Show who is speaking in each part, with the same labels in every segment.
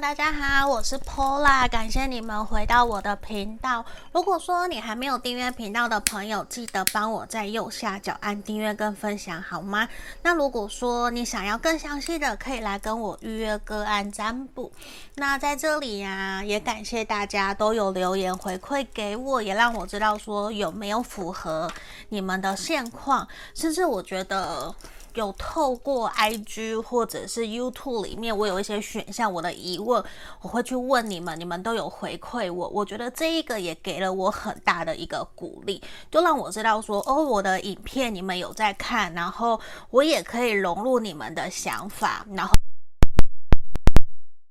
Speaker 1: 大家好，我是 Pola，感谢你们回到我的频道。如果说你还没有订阅频道的朋友，记得帮我在右下角按订阅跟分享，好吗？那如果说你想要更详细的，可以来跟我预约个案占卜。那在这里呀、也感谢大家都有留言回馈给我，也让我知道说有没有符合你们的现况，甚至我觉得。有透过 IG 或者是 YouTube 里面，我有一些选项，我的疑问我会去问你们，你们都有回馈我，我觉得这一个也给了我很大的一个鼓励，就让我知道说，哦，我的影片你们有在看，然后我也可以融入你们的想法，然后。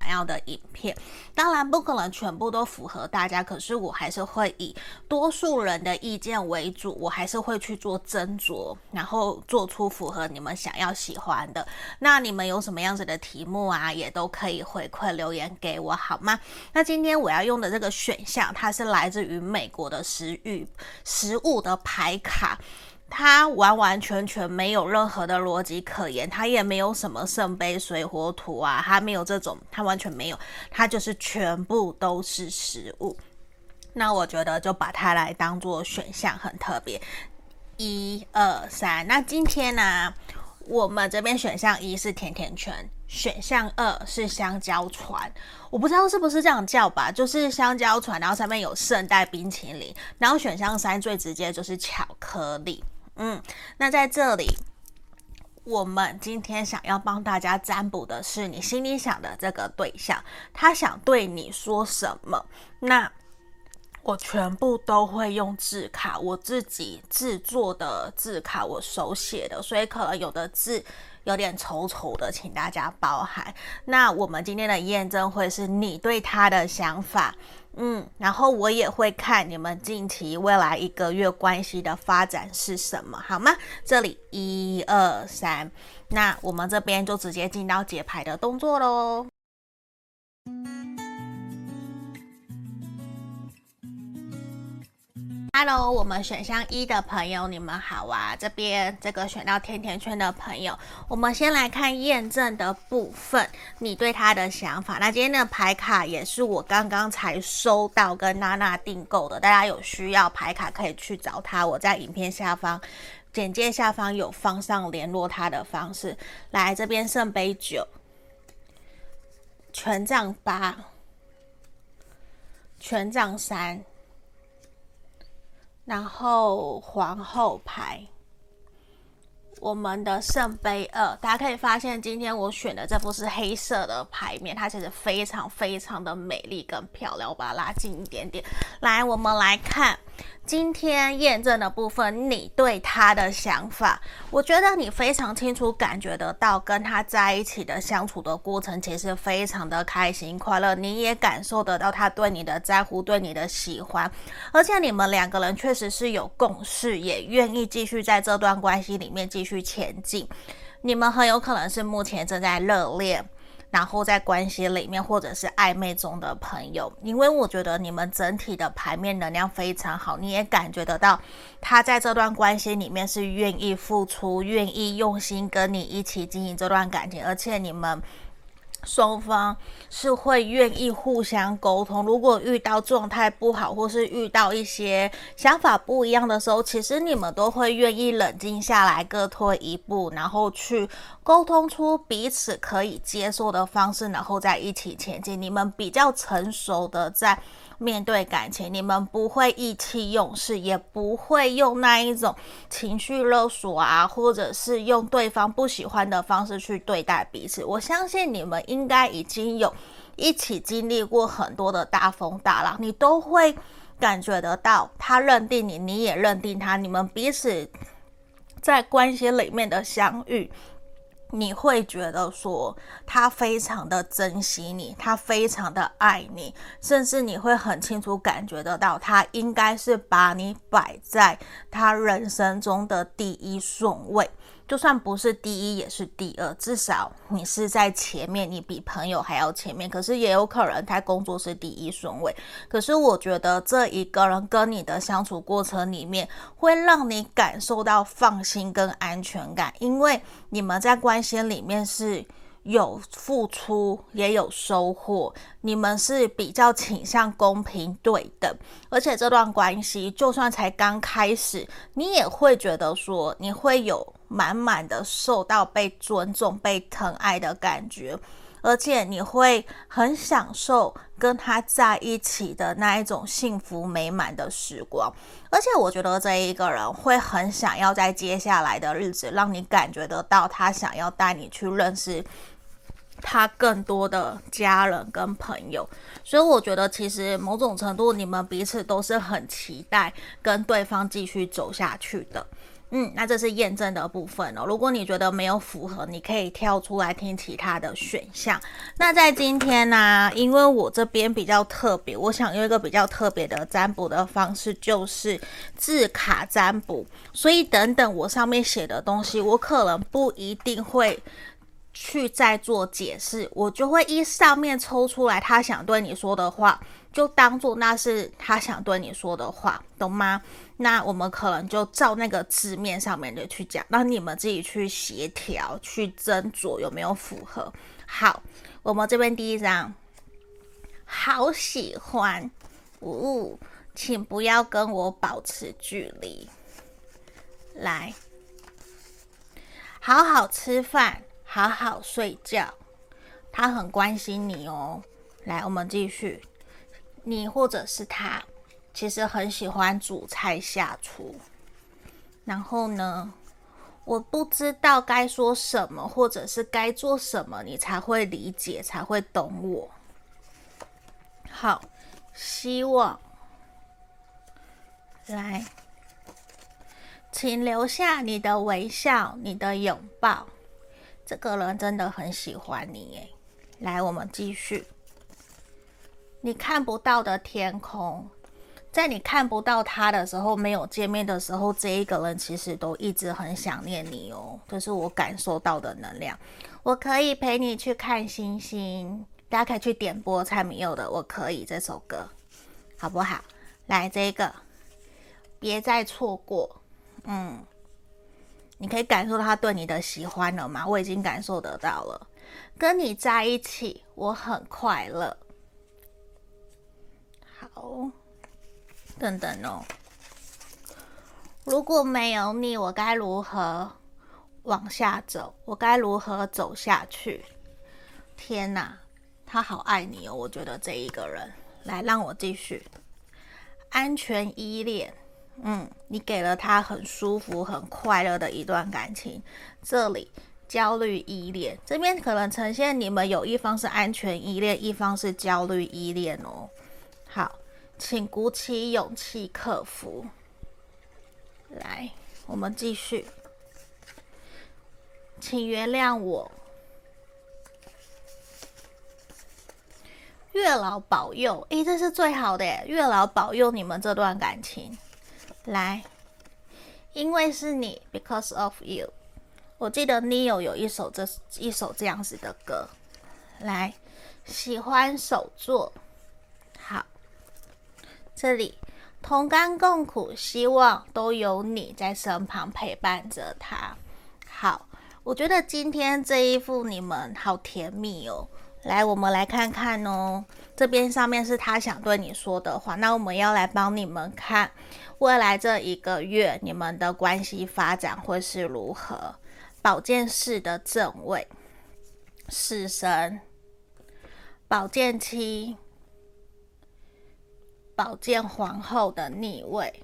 Speaker 1: 想要的影片，当然不可能全部都符合大家，可是我还是会以多数人的意见为主，我还是会去做斟酌，然后做出符合你们想要喜欢的。那你们有什么样子的题目啊，也都可以回馈留言给我，好吗？那今天我要用的这个选项，它是来自于美国的食欲食物的牌卡。它完完全全没有任何的逻辑可言，它也没有什么圣杯水火土啊，它没有这种，它完全没有，它就是全部都是食物。那我觉得就把它来当做选项，很特别。一二三，那今天呢、我们这边选项一是甜甜圈，选项二是香蕉船，我不知道是不是这样叫吧，就是香蕉船，然后上面有圣代冰淇淋，然后选项三最直接就是巧克力。嗯，那在这里，我们今天想要帮大家占卜的是你心里想的这个对象，他想对你说什么？那我全部都会用字卡，我自己制作的字卡，我手写的，所以可能有的字有点丑丑的，请大家包涵。那我们今天的验证会是你对他的想法。嗯，然后我也会看你们近期未来一个月关系的发展是什么，好吗？这里一二三，那我们这边就直接进到解牌的动作喽。Hello，我们选项一的朋友，你们好啊！这边这个选到甜甜圈的朋友，我们先来看验证的部分，你对他的想法。那今天的牌卡也是我刚刚才收到跟娜娜订购的，大家有需要牌卡可以去找他，我在影片下方简介下方有放上联络他的方式。来这边圣杯九，权杖八，权杖三。然后皇后牌，我们的圣杯二，大家可以发现，今天我选的这副是黑色的牌面，它其实非常非常的美丽跟漂亮。我把它拉近一点点，来，我们来看。今天验证的部分，你对他的想法，我觉得你非常清楚感觉得到，跟他在一起的相处的过程，其实非常的开心快乐。你也感受得到他对你的在乎，对你的喜欢，而且你们两个人确实是有共识，也愿意继续在这段关系里面继续前进。你们很有可能是目前正在热恋。然后在关系里面，或者是暧昧中的朋友，因为我觉得你们整体的牌面能量非常好，你也感觉得到他在这段关系里面是愿意付出、愿意用心跟你一起经营这段感情，而且你们。双方是会愿意互相沟通。如果遇到状态不好，或是遇到一些想法不一样的时候，其实你们都会愿意冷静下来，各退一步，然后去沟通出彼此可以接受的方式，然后再一起前进。你们比较成熟的在。面对感情，你们不会意气用事，也不会用那一种情绪勒索啊，或者是用对方不喜欢的方式去对待彼此。我相信你们应该已经有一起经历过很多的大风大浪，你都会感觉得到，他认定你，你也认定他，你们彼此在关系里面的相遇。你会觉得说他非常的珍惜你，他非常的爱你，甚至你会很清楚感觉得到，他应该是把你摆在他人生中的第一顺位。就算不是第一，也是第二，至少你是在前面，你比朋友还要前面。可是也有可能他工作是第一顺位。可是我觉得这一个人跟你的相处过程里面，会让你感受到放心跟安全感，因为你们在关系里面是有付出也有收获，你们是比较倾向公平对等，而且这段关系就算才刚开始，你也会觉得说你会有满满的受到被尊重、被疼爱的感觉，而且你会很享受跟他在一起的那一种幸福美满的时光，而且我觉得这一个人会很想要在接下来的日子让你感觉得到他想要带你去认识。他更多的家人跟朋友，所以我觉得其实某种程度你们彼此都是很期待跟对方继续走下去的。嗯，那这是验证的部分哦。如果你觉得没有符合，你可以跳出来听其他的选项。那在今天呢、因为我这边比较特别，我想用一个比较特别的占卜的方式，就是字卡占卜。所以等等我上面写的东西，我可能不一定会。去再做解释，我就会依上面抽出来他想对你说的话，就当做那是他想对你说的话，懂吗？那我们可能就照那个字面上面的去讲，让你们自己去协调、去斟酌有没有符合。好，我们这边第一张，好喜欢，呜，请不要跟我保持距离，来，好好吃饭。好好睡觉，他很关心你哦。来，我们继续。你或者是他，其实很喜欢煮菜下厨。然后呢，我不知道该说什么，或者是该做什么，你才会理解，才会懂我。好，希望。来，请留下你的微笑，你的拥抱。这个人真的很喜欢你耶。来，我们继续。你看不到的天空，在你看不到他的时候，没有见面的时候，这一个人其实都一直很想念你哦。这是我感受到的能量。我可以陪你去看星星，大家可以去点播蔡明佑的《我可以》这首歌，好不好？来，这个，别再错过。嗯。你可以感受到他对你的喜欢了吗？我已经感受得到了。跟你在一起，我很快乐。好，等等哦。如果没有你，我该如何往下走？我该如何走下去？天哪，他好爱你哦！我觉得这一个人，来，让我继续。安全依恋。嗯，你给了他很舒服、很快乐的一段感情。这里焦虑依恋，这边可能呈现你们有一方是安全依恋，一方是焦虑依恋哦。好，请鼓起勇气克服。来，我们继续。请原谅我。月老保佑，诶，这是最好的，月老保佑你们这段感情。来，因为是你，because of you。我记得 Neo 有一首这一首这样子的歌。来，喜欢手作，这里同甘共苦，希望都有你在身旁陪伴着他。好，我觉得今天这一副你们好甜蜜哦。来，我们来看看哦。这边上面是他想对你说的话，那我们要来帮你们看。未来这一个月，你们的关系发展会是如何？宝剑四的正位，死神，宝剑七，宝剑皇后的逆位，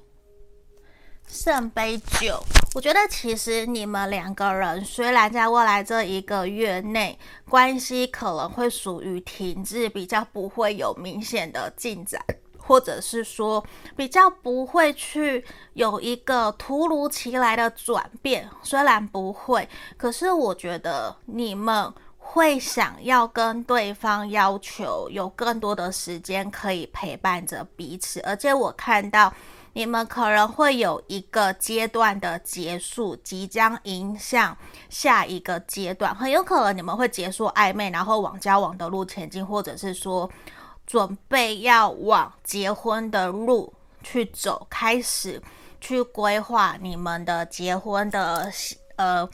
Speaker 1: 圣杯九。我觉得其实你们两个人虽然在未来这一个月内关系可能会属于停滞，比较不会有明显的进展。或者是说比较不会去有一个突如其来的转变，虽然不会，可是我觉得你们会想要跟对方要求有更多的时间可以陪伴着彼此，而且我看到你们可能会有一个阶段的结束，即将迎向下一个阶段，很有可能你们会结束暧昧，然后往交往的路前进，或者是说。准备要往结婚的路去走，开始去规划你们的结婚的呃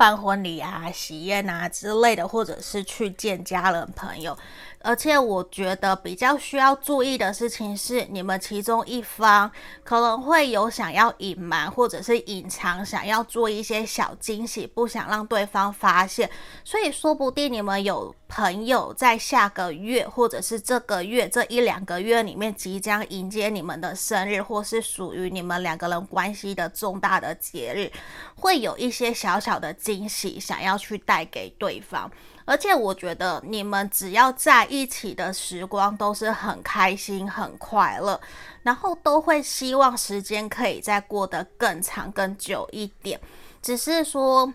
Speaker 1: 办婚礼啊、喜宴啊之类的，或者是去见家人朋友。而且我觉得比较需要注意的事情是，你们其中一方可能会有想要隐瞒或者是隐藏，想要做一些小惊喜，不想让对方发现。所以说不定你们有朋友在下个月或者是这个月这一两个月里面即将迎接你们的生日，或是属于你们两个人关系的重大的节日，会有一些小小的惊喜想要去带给对方。而且我觉得你们只要在一起的时光都是很开心、很快乐，然后都会希望时间可以再过得更长、更久一点。只是说。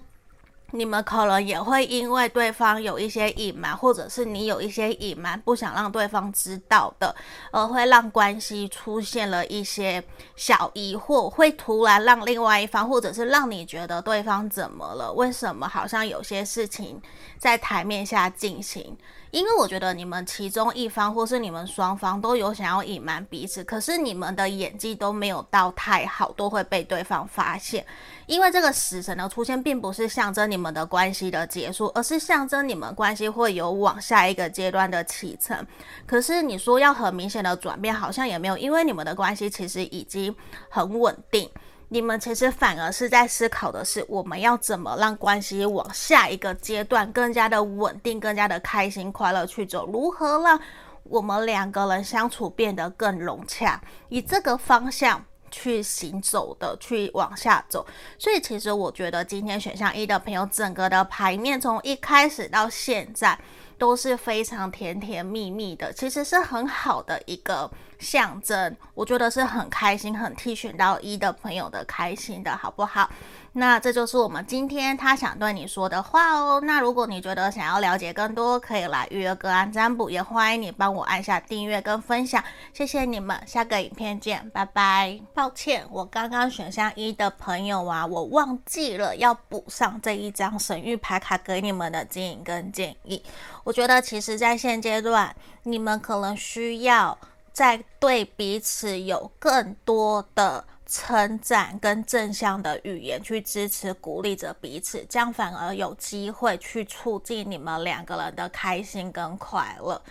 Speaker 1: 你们可能也会因为对方有一些隐瞒，或者是你有一些隐瞒，不想让对方知道的，而会让关系出现了一些小疑惑，会突然让另外一方，或者是让你觉得对方怎么了？为什么好像有些事情在台面下进行？因为我觉得你们其中一方或是你们双方都有想要隐瞒彼此，可是你们的演技都没有到太好，都会被对方发现。因为这个死神的出现，并不是象征你们的关系的结束，而是象征你们关系会有往下一个阶段的启程。可是你说要很明显的转变，好像也没有，因为你们的关系其实已经很稳定。你们其实反而是在思考的是，我们要怎么让关系往下一个阶段更加的稳定、更加的开心快乐去走？如何让我们两个人相处变得更融洽？以这个方向去行走的，去往下走。所以，其实我觉得今天选项一的朋友，整个的牌面从一开始到现在都是非常甜甜蜜蜜的，其实是很好的一个。象征，我觉得是很开心，很替选到一的朋友的开心的，好不好？那这就是我们今天他想对你说的话哦。那如果你觉得想要了解更多，可以来预约个案占卜，也欢迎你帮我按下订阅跟分享，谢谢你们，下个影片见，拜拜。抱歉，我刚刚选项一的朋友啊，我忘记了要补上这一张神谕牌卡给你们的指引跟建议。我觉得其实在现阶段，你们可能需要。在对彼此有更多的称赞跟正向的语言去支持、鼓励着彼此，这样反而有机会去促进你们两个人的开心跟快乐。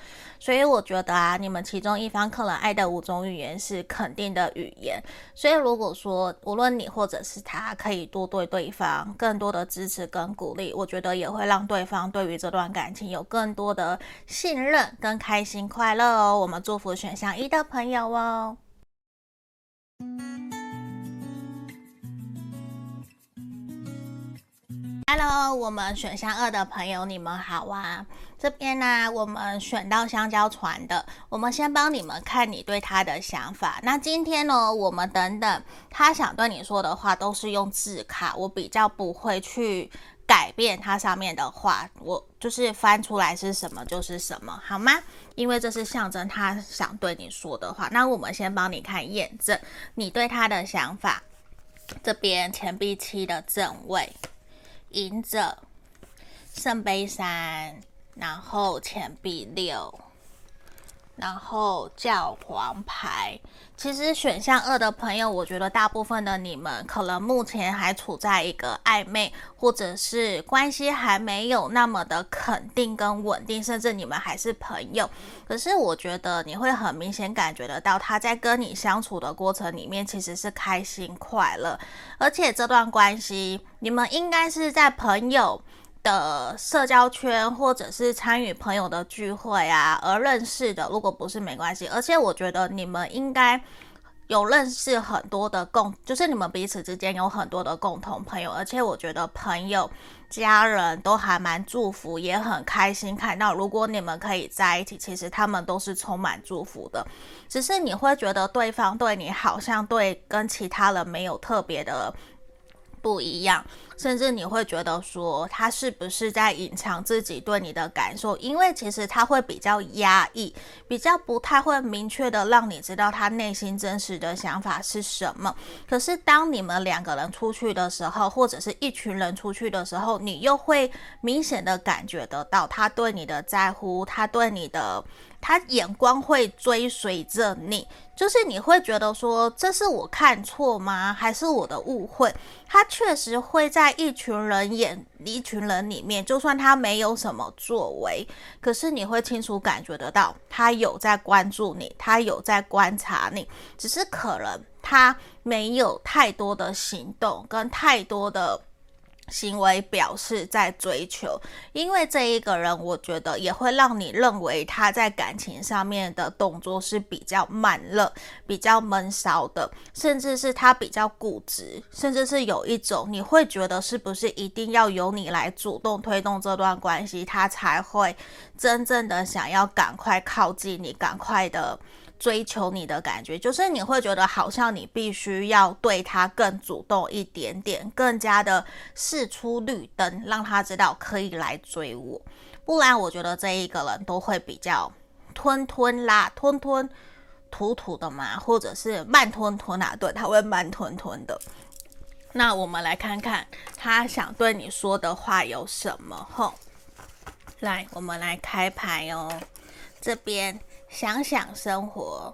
Speaker 1: 所以我觉得啊，你们其中一方可能爱的五种语言是肯定的语言。所以如果说无论你或者是他，可以多对对方更多的支持跟鼓励，我觉得也会让对方对于这段感情有更多的信任跟开心快乐哦。我们祝福选项一的朋友哦。Hello，我们选项二的朋友，你们好啊！这边呢，我们选到香蕉船的，我们先帮你们看你对他的想法。那今天呢，我们等等他想对你说的话，都是用字卡，我比较不会去改变它上面的话，我就是翻出来是什么就是什么，好吗？因为这是象征他想对你说的话。那我们先帮你看验证你对他的想法。这边钱币七的正位。隐者、圣杯三，然后钱币六，然后教皇牌。其实选项二的朋友，我觉得大部分的你们可能目前还处在一个暧昧，或者是关系还没有那么的肯定跟稳定，甚至你们还是朋友。可是我觉得你会很明显感觉得到，他在跟你相处的过程里面其实是开心快乐，而且这段关系你们应该是在朋友的社交圈，或者是参与朋友的聚会啊而认识的，如果不是没关系。而且我觉得你们应该有认识很多的共，就是你们彼此之间有很多的共同朋友。而且我觉得朋友、家人都还蛮祝福，也很开心看到，如果你们可以在一起，其实他们都是充满祝福的。只是你会觉得对方对你好像对跟其他人没有特别的不一样。甚至你会觉得说，他是不是在隐藏自己对你的感受？因为其实他会比较压抑，比较不太会明确的让你知道他内心真实的想法是什么。可是当你们两个人出去的时候，或者是一群人出去的时候，你又会明显的感觉得到他对你的在乎，他对你的。他眼光会追随着你，就是你会觉得说，这是我看错吗？还是我的误会？他确实会在一群人眼，一群人里面，就算他没有什么作为，可是你会清楚感觉得到，他有在关注你，他有在观察你，只是可能他没有太多的行动跟太多的。行为表示在追求，因为这一个人，我觉得也会让你认为他在感情上面的动作是比较慢热、比较闷骚的，甚至是他比较固执，甚至是有一种你会觉得是不是一定要由你来主动推动这段关系，他才会真正的想要赶快靠近你，赶快的。追求你的感觉，就是你会觉得好像你必须要对他更主动一点点，更加的释出绿灯，让他知道可以来追我。不然，我觉得这一个人都会比较吞吞啦、吞吞吐吐的嘛，或者是慢吞吞啊，对，他会慢吞吞的。那我们来看看他想对你说的话有什么？吼，来，我们来开牌哦，这边。想想生活，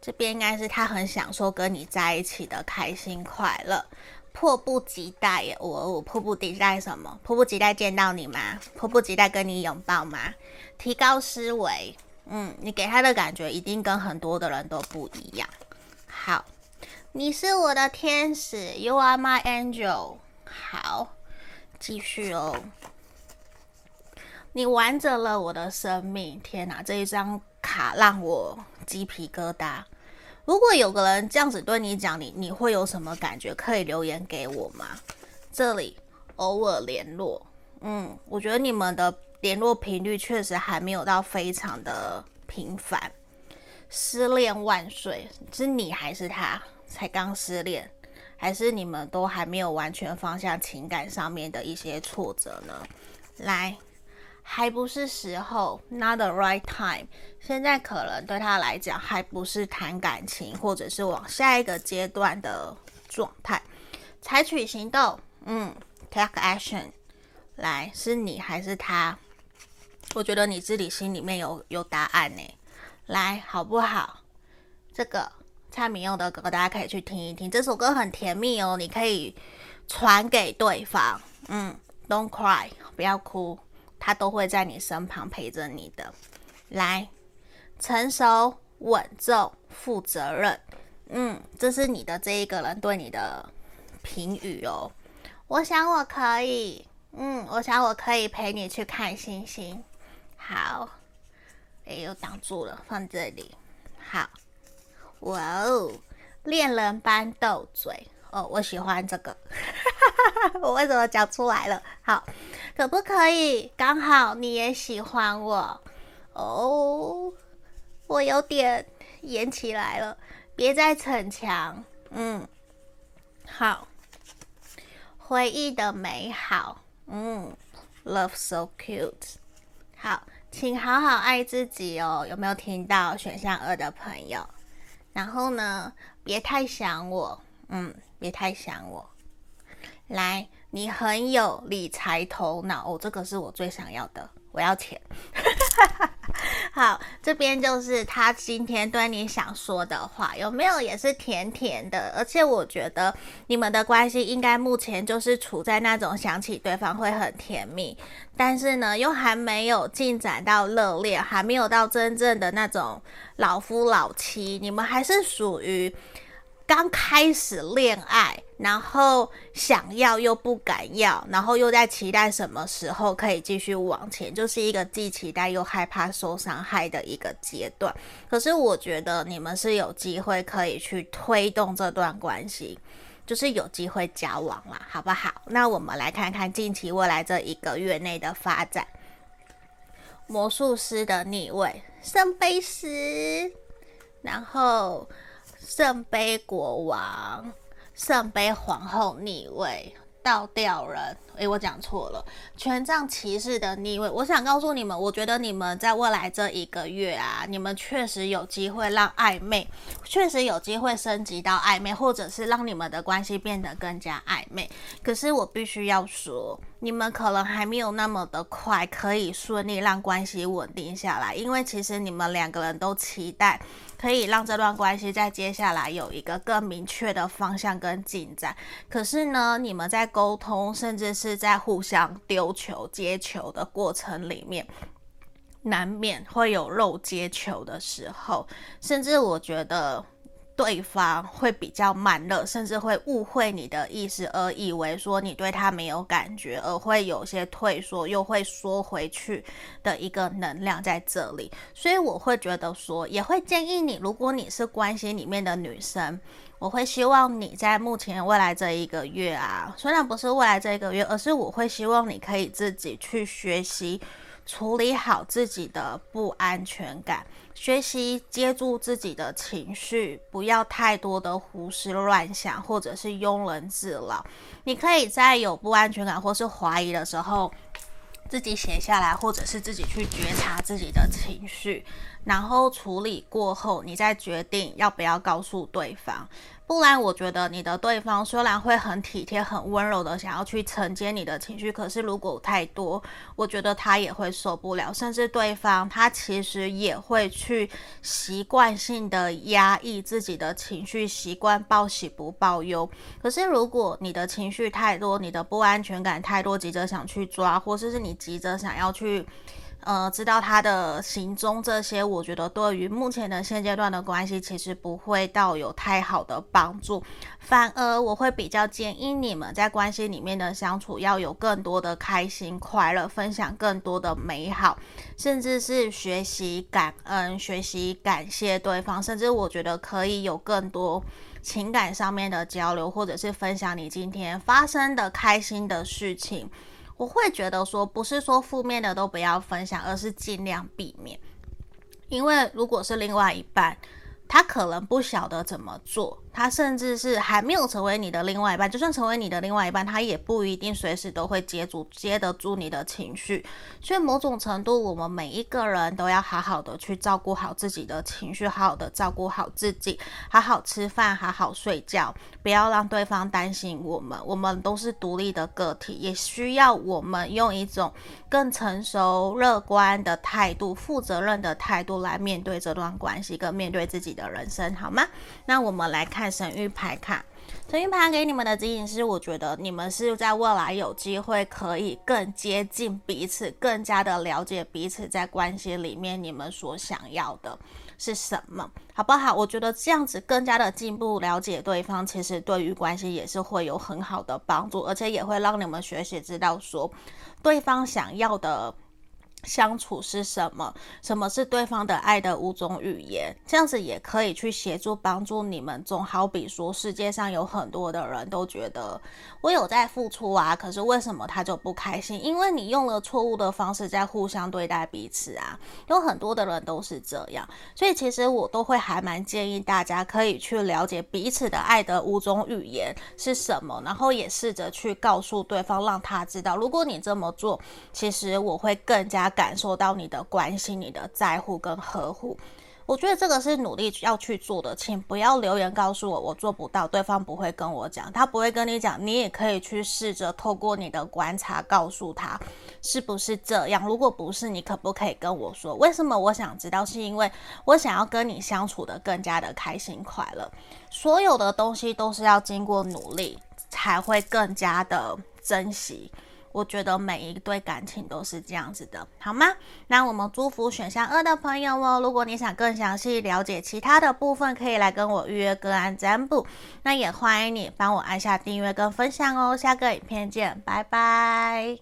Speaker 1: 这边应该是他很享受跟你在一起的开心快乐，迫不及待！我我迫不及待什么？迫不及待见到你吗？迫不及待跟你拥抱吗？提高思维，嗯，你给他的感觉一定跟很多的人都不一样。好，你是我的天使，You are my angel。好，继续哦。你完整了我的生命，天哪！这一张卡让我鸡皮疙瘩。如果有个人这样子对你讲，你你会有什么感觉？可以留言给我吗？这里偶尔联络，嗯，我觉得你们的联络频率确实还没有到非常的频繁。失恋万岁，是你还是他才刚失恋，还是你们都还没有完全放下情感上面的一些挫折呢？来。还不是时候，not the right time。现在可能对他来讲还不是谈感情，或者是往下一个阶段的状态。采取行动，嗯，take action。来，是你还是他？我觉得你自己心里面有有答案呢。来，好不好？这个蔡明佑的歌，大家可以去听一听。这首歌很甜蜜哦，你可以传给对方。嗯，Don't cry，不要哭。他都会在你身旁陪着你的，来，成熟、稳重、负责任，嗯，这是你的这一个人对你的评语哦。我想我可以，嗯，我想我可以陪你去看星星。好，哎，又挡住了，放这里。好，哇哦，恋人般斗嘴。哦，我喜欢这个，我为什么讲出来了？好，可不可以刚好你也喜欢我？哦，我有点演起来了，别再逞强。嗯，好，回忆的美好。嗯，Love so cute。好，请好好爱自己哦。有没有听到选项二的朋友？然后呢，别太想我。嗯。别太想我，来，你很有理财头脑哦，这个是我最想要的，我要钱。好，这边就是他今天对你想说的话，有没有也是甜甜的？而且我觉得你们的关系应该目前就是处在那种想起对方会很甜蜜，但是呢又还没有进展到热恋，还没有到真正的那种老夫老妻，你们还是属于。刚开始恋爱，然后想要又不敢要，然后又在期待什么时候可以继续往前，就是一个既期待又害怕受伤害的一个阶段。可是我觉得你们是有机会可以去推动这段关系，就是有机会交往了，好不好？那我们来看看近期未来这一个月内的发展。魔术师的逆位，圣杯十，然后。圣杯国王，圣杯皇后逆位，倒吊人。诶，我讲错了，权杖骑士的逆位。我想告诉你们，我觉得你们在未来这一个月啊，你们确实有机会让暧昧，确实有机会升级到暧昧，或者是让你们的关系变得更加暧昧。可是我必须要说，你们可能还没有那么的快可以顺利让关系稳定下来，因为其实你们两个人都期待。可以让这段关系在接下来有一个更明确的方向跟进展。可是呢，你们在沟通，甚至是在互相丢球、接球的过程里面，难免会有漏接球的时候，甚至我觉得。对方会比较慢热，甚至会误会你的意思，而以为说你对他没有感觉，而会有些退缩，又会缩回去的一个能量在这里。所以我会觉得说，也会建议你，如果你是关系里面的女生，我会希望你在目前未来这一个月啊，虽然不是未来这一个月，而是我会希望你可以自己去学习。处理好自己的不安全感，学习接住自己的情绪，不要太多的胡思乱想，或者是庸人自扰。你可以在有不安全感或是怀疑的时候，自己写下来，或者是自己去觉察自己的情绪，然后处理过后，你再决定要不要告诉对方。不然，我觉得你的对方虽然会很体贴、很温柔的想要去承接你的情绪，可是如果太多，我觉得他也会受不了。甚至对方他其实也会去习惯性的压抑自己的情绪，习惯报喜不报忧。可是如果你的情绪太多，你的不安全感太多，急着想去抓，或者是你急着想要去。呃，知道他的行踪这些，我觉得对于目前的现阶段的关系，其实不会到有太好的帮助。反而我会比较建议你们在关系里面的相处，要有更多的开心快乐，分享更多的美好，甚至是学习感恩，学习感谢对方，甚至我觉得可以有更多情感上面的交流，或者是分享你今天发生的开心的事情。我会觉得说，不是说负面的都不要分享，而是尽量避免。因为如果是另外一半，他可能不晓得怎么做。他甚至是还没有成为你的另外一半，就算成为你的另外一半，他也不一定随时都会接住、接得住你的情绪。所以某种程度，我们每一个人都要好好的去照顾好自己的情绪，好好的照顾好自己，好好吃饭，好好睡觉，不要让对方担心我们。我们都是独立的个体，也需要我们用一种更成熟、乐观的态度、负责任的态度来面对这段关系，跟面对自己的人生，好吗？那我们来看。看神域牌卡，神域牌给你们的指引是：我觉得你们是在未来有机会可以更接近彼此，更加的了解彼此，在关系里面你们所想要的是什么，好不好？我觉得这样子更加的进步，了解对方，其实对于关系也是会有很好的帮助，而且也会让你们学习知道说对方想要的。相处是什么？什么是对方的爱的五种语言？这样子也可以去协助帮助你们。总好比说，世界上有很多的人都觉得我有在付出啊，可是为什么他就不开心？因为你用了错误的方式在互相对待彼此啊。有很多的人都是这样，所以其实我都会还蛮建议大家可以去了解彼此的爱的五种语言是什么，然后也试着去告诉对方，让他知道，如果你这么做，其实我会更加。感受到你的关心、你的在乎跟呵护，我觉得这个是努力要去做的。请不要留言告诉我我做不到，对方不会跟我讲，他不会跟你讲，你也可以去试着透过你的观察告诉他是不是这样。如果不是，你可不可以跟我说为什么？我想知道，是因为我想要跟你相处得更加的开心快乐。所有的东西都是要经过努力才会更加的珍惜。我觉得每一对感情都是这样子的，好吗？那我们祝福选项二的朋友哦。如果你想更详细了解其他的部分，可以来跟我预约个案占卜。那也欢迎你帮我按下订阅跟分享哦。下个影片见，拜拜。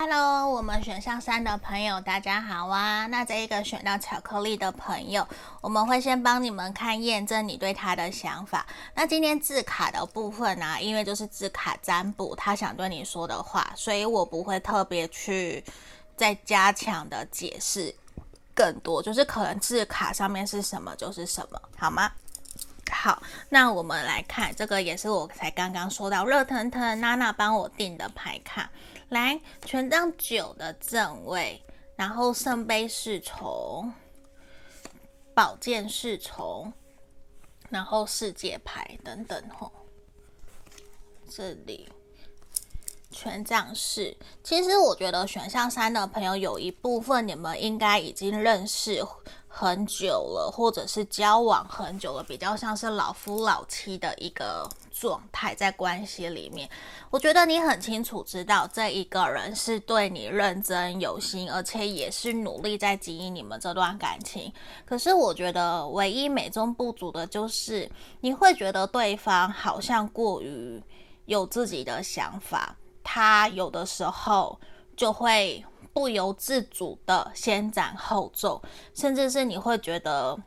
Speaker 1: Hello，我们选项三的朋友，大家好啊！那这一个选到巧克力的朋友，我们会先帮你们看验证你对他的想法。那今天字卡的部分呢、因为就是字卡占卜，他想对你说的话，所以我不会特别去再加强的解释更多，就是可能字卡上面是什么就是什么，好吗？好，那我们来看这个，也是我才刚刚说到热腾腾娜娜帮我订的牌卡。来，权杖九的正位，然后圣杯侍从，宝剑侍从，然后世界牌等等吼。这里，权杖四，其实我觉得选项三的朋友有一部分你们应该已经认识很久了，或者是交往很久了，比较像是老夫老妻的一个状态在关系里面。我觉得你很清楚知道这一个人是对你认真有心，而且也是努力在经营你们这段感情。可是我觉得唯一美中不足的就是你会觉得对方好像过于有自己的想法。他有的时候就会不由自主的先斩后奏，甚至是你会觉得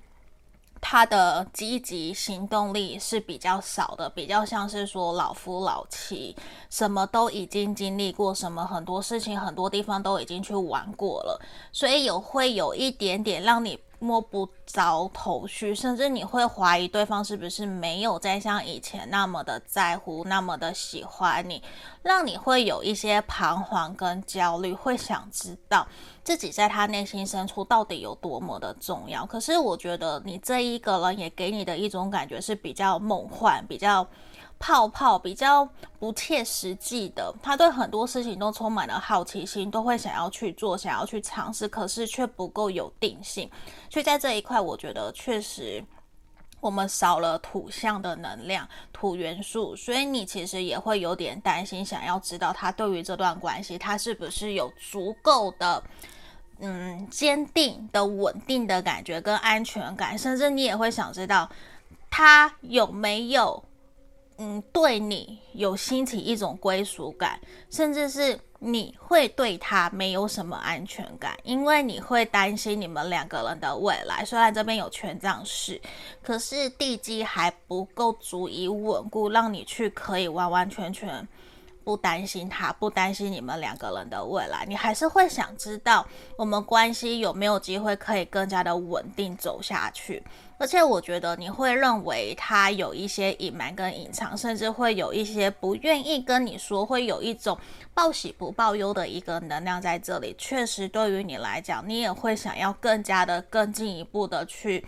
Speaker 1: 他的积极行动力是比较少的，比较像是说老夫老妻，什么都已经经历过，什么很多事情很多地方都已经去玩过了，所以有会有一点点让你。摸不着头绪，甚至你会怀疑对方是不是没有再像以前那么的在乎，那么的喜欢你，让你会有一些彷徨跟焦虑，会想知道自己在他内心深处到底有多么的重要。可是我觉得你这一个人也给你的一种感觉是比较梦幻，比较。泡泡比较不切实际的，他对很多事情都充满了好奇心，都会想要去做，想要去尝试，可是却不够有定性。所以在这一块，我觉得确实我们少了土象的能量，土元素，所以你其实也会有点担心，想要知道他对于这段关系，他是不是有足够的嗯坚定的稳定的感觉跟安全感，甚至你也会想知道他有没有。嗯，对你有兴起一种归属感，甚至是你会对他没有什么安全感，因为你会担心你们两个人的未来。虽然这边有权杖四，可是地基还不够足以稳固，让你去可以完完全全不担心他，不担心你们两个人的未来。你还是会想知道我们关系有没有机会可以更加的稳定走下去。而且我觉得你会认为他有一些隐瞒跟隐藏，甚至会有一些不愿意跟你说，会有一种报喜不报忧的一个能量在这里。确实，对于你来讲，你也会想要更加的、更进一步的去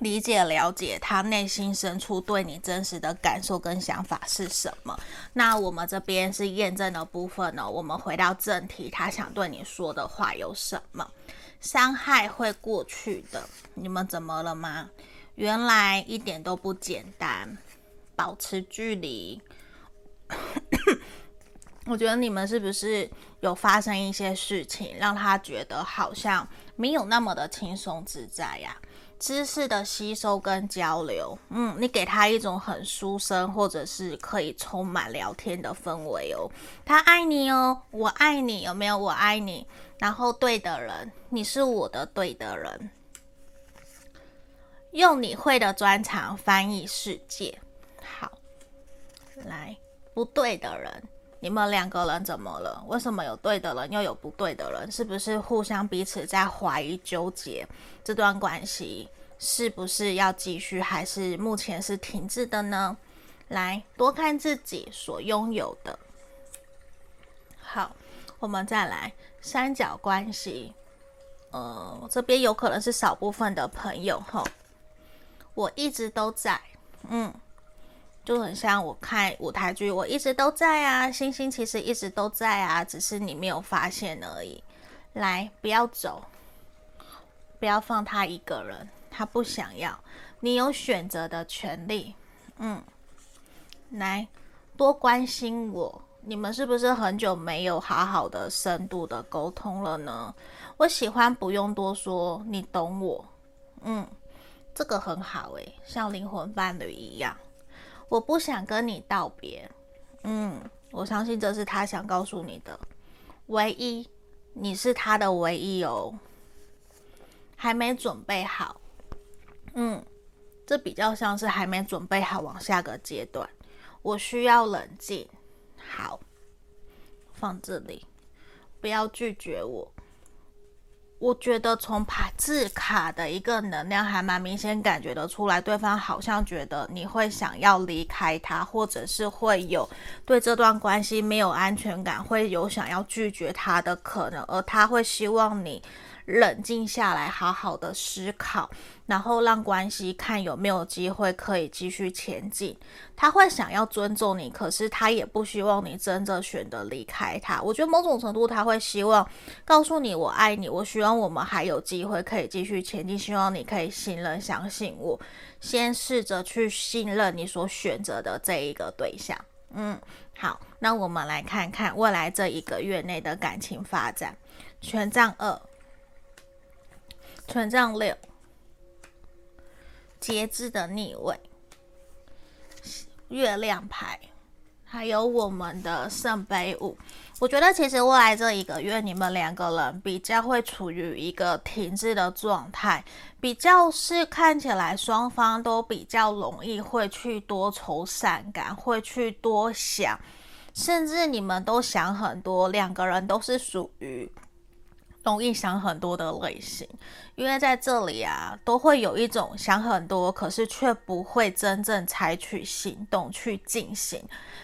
Speaker 1: 理解、了解他内心深处对你真实的感受跟想法是什么。那我们这边是验证的部分呢，我们回到正题，他想对你说的话有什么？伤害会过去的，你们怎么了吗？原来一点都不简单，保持距离。我觉得你们是不是有发生一些事情，让他觉得好像没有那么的轻松自在呀？知识的吸收跟交流，嗯，你给他一种很舒生，或者是可以充满聊天的氛围哦。他爱你哦，我爱你，有没有？我爱你。然后对的人，你是我的对的人。用你会的专长翻译世界。好，来，不对的人，你们两个人怎么了？为什么有对的人又有不对的人？是不是互相彼此在怀疑纠结？这段关系是不是要继续，还是目前是停滞的呢？来，多看自己所拥有的。好，我们再来。三角关系，呃，这边有可能是少部分的朋友哈。我一直都在，嗯，就很像我看舞台剧，我一直都在啊，星星其实一直都在啊，只是你没有发现而已。来，不要走，不要放他一个人，他不想要，你有选择的权利，嗯，来，多关心我。你们是不是很久没有好好的深度的沟通了呢？我喜欢不用多说，你懂我。嗯，这个很好诶，像灵魂伴侣一样。我不想跟你道别。嗯，我相信这是他想告诉你的。唯一，你是他的唯一哦。还没准备好。嗯，这比较像是还没准备好往下个阶段。我需要冷静。好，放这里，不要拒绝我。我觉得从牌字卡的一个能量还蛮明显，感觉得出来，对方好像觉得你会想要离开他，或者是会有对这段关系没有安全感，会有想要拒绝他的可能，而他会希望你冷静下来，好好的思考，然后让关系看有没有机会可以继续前进。他会想要尊重你，可是他也不希望你真的选择离开他。我觉得某种程度他会希望告诉你我爱你，我希望我们还有机会可以继续前进，希望你可以信任、相信我。先试着去信任你所选择的这一个对象。嗯，好，那我们来看看未来这一个月内的感情发展。权杖二。权杖六，节制的逆位，月亮牌，还有我们的圣杯五。我觉得其实未来这一个月，你们两个人比较会处于一个停滞的状态，比较是看起来双方都比较容易会去多愁善感，会去多想，甚至你们都想很多，两个人都是属于。容易想很多的类型，因为在这里啊，都会有一种想很多，可是却不会真正采取行动去进行，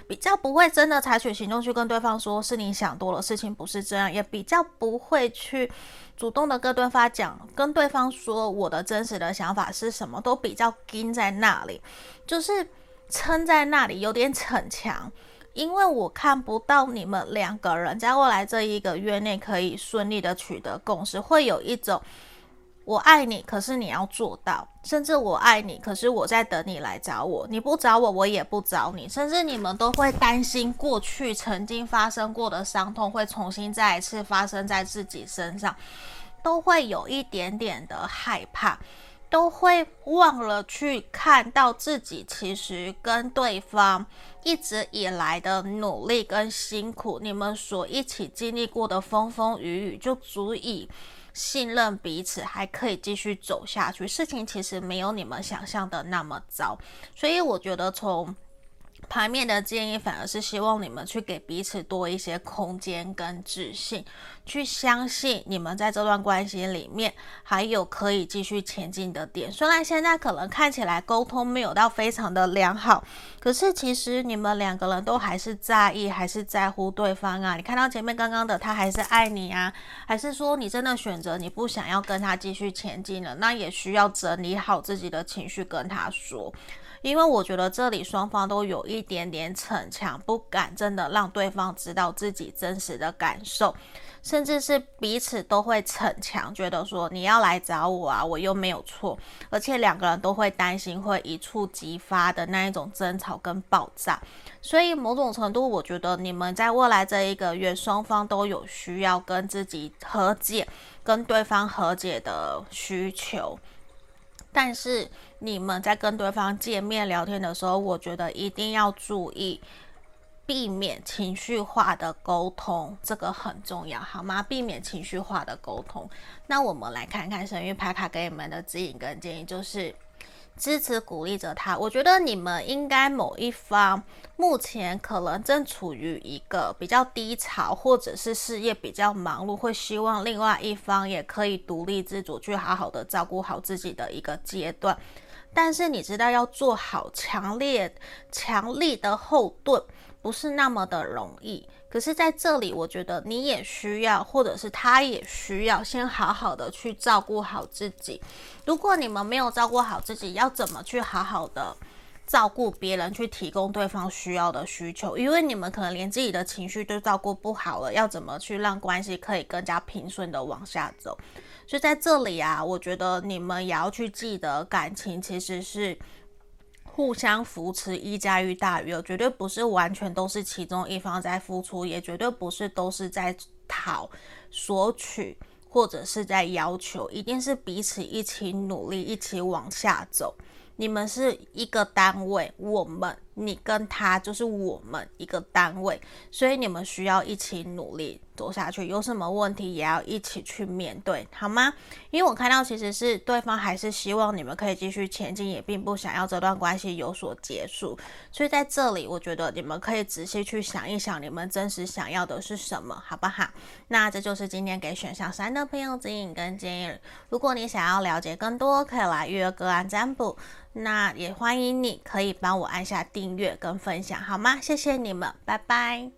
Speaker 1: 比较不会真的采取行动去跟对方说，是你想多了，事情不是这样，也比较不会去主动的跟对方讲，跟对方说我的真实的想法是什么，都比较盯在那里，就是撑在那里，有点逞强。因为我看不到你们两个人在未来这一个月内可以顺利的取得共识，会有一种我爱你，可是你要做到，甚至我爱你，可是我在等你来找我，你不找我，我也不找你，甚至你们都会担心过去曾经发生过的伤痛会重新再一次发生在自己身上，都会有一点点的害怕。都会忘了去看到自己其实跟对方一直以来的努力跟辛苦，你们所一起经历过的风风雨雨，就足以信任彼此，还可以继续走下去。事情其实没有你们想象的那么糟，所以我觉得从。牌面的建议反而是希望你们去给彼此多一些空间跟自信，去相信你们在这段关系里面还有可以继续前进的点。虽然现在可能看起来沟通没有到非常的良好，可是其实你们两个人都还是在意，还是在乎对方啊。你看到前面刚刚的他还是爱你啊，还是说你真的选择你不想要跟他继续前进了？那也需要整理好自己的情绪跟他说。因为我觉得这里双方都有一点点逞强，不敢真的让对方知道自己真实的感受，甚至是彼此都会逞强，觉得说你要来找我啊，我又没有错，而且两个人都会担心会一触即发的那一种争吵跟爆炸，所以某种程度，我觉得你们在未来这一个月，双方都有需要跟自己和解，跟对方和解的需求。但是你们在跟对方见面聊天的时候，我觉得一定要注意避免情绪化的沟通，这个很重要，好吗？避免情绪化的沟通。那我们来看看神谕牌卡给你们的指引跟建议，就是。支持鼓励着他，我觉得你们应该某一方目前可能正处于一个比较低潮，或者是事业比较忙碌，会希望另外一方也可以独立自主，去好好的照顾好自己的一个阶段。但是你知道，要做好强烈、强力的后盾，不是那么的容易。可是在这里，我觉得你也需要，或者是他也需要，先好好的去照顾好自己。如果你们没有照顾好自己，要怎么去好好的照顾别人，去提供对方需要的需求？因为你们可能连自己的情绪都照顾不好了，要怎么去让关系可以更加平顺的往下走？所以在这里啊，我觉得你们也要去记得，感情其实是。互相扶持，一加一大于二，绝对不是完全都是其中一方在付出，也绝对不是都是在讨、索取或者是在要求，一定是彼此一起努力，一起往下走。你们是一个单位，我们。你跟他就是我们一个单位，所以你们需要一起努力走下去。有什么问题也要一起去面对，好吗？因为我看到其实是对方还是希望你们可以继续前进，也并不想要这段关系有所结束。所以在这里，我觉得你们可以仔细去想一想，你们真实想要的是什么，好不好？那这就是今天给选项三的朋友指引跟建议。如果你想要了解更多，可以来预约个案占卜。那也欢迎你可以帮我按下订音乐跟分享，好吗？谢谢你们，拜拜。